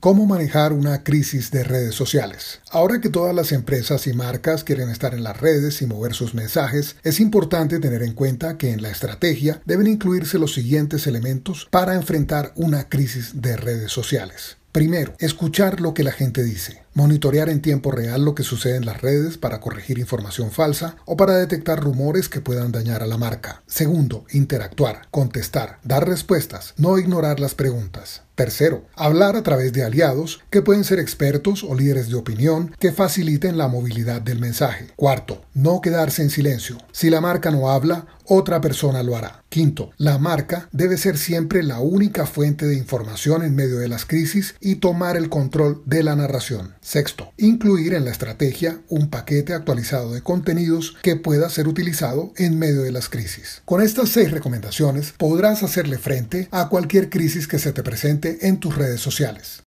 ¿Cómo manejar una crisis de redes sociales? Ahora que todas las empresas y marcas quieren estar en las redes y mover sus mensajes, es importante tener en cuenta que en la estrategia deben incluirse los siguientes elementos para enfrentar una crisis de redes sociales. Primero, escuchar lo que la gente dice. Monitorear en tiempo real lo que sucede en las redes para corregir información falsa o para detectar rumores que puedan dañar a la marca. Segundo, interactuar, contestar, dar respuestas, no ignorar las preguntas. Tercero, hablar a través de aliados que pueden ser expertos o líderes de opinión que faciliten la movilidad del mensaje. Cuarto, no quedarse en silencio. Si la marca no habla, otra persona lo hará. Quinto, la marca debe ser siempre la única fuente de información en medio de las crisis y tomar el control de la narración. Sexto, incluir en la estrategia un paquete actualizado de contenidos que pueda ser utilizado en medio de las crisis. Con estas seis recomendaciones podrás hacerle frente a cualquier crisis que se te presente en tus redes sociales.